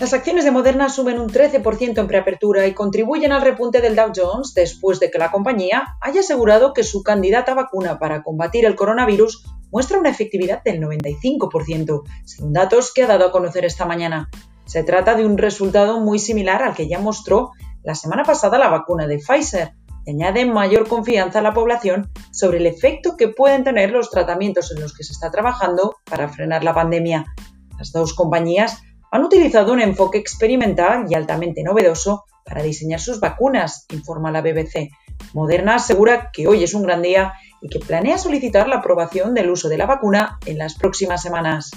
Las acciones de Moderna suben un 13% en preapertura y contribuyen al repunte del Dow Jones después de que la compañía haya asegurado que su candidata vacuna para combatir el coronavirus muestra una efectividad del 95%, según datos que ha dado a conocer esta mañana. Se trata de un resultado muy similar al que ya mostró la semana pasada la vacuna de Pfizer, y añade mayor confianza a la población sobre el efecto que pueden tener los tratamientos en los que se está trabajando para frenar la pandemia. Las dos compañías han utilizado un enfoque experimental y altamente novedoso para diseñar sus vacunas, informa la BBC. Moderna asegura que hoy es un gran día y que planea solicitar la aprobación del uso de la vacuna en las próximas semanas.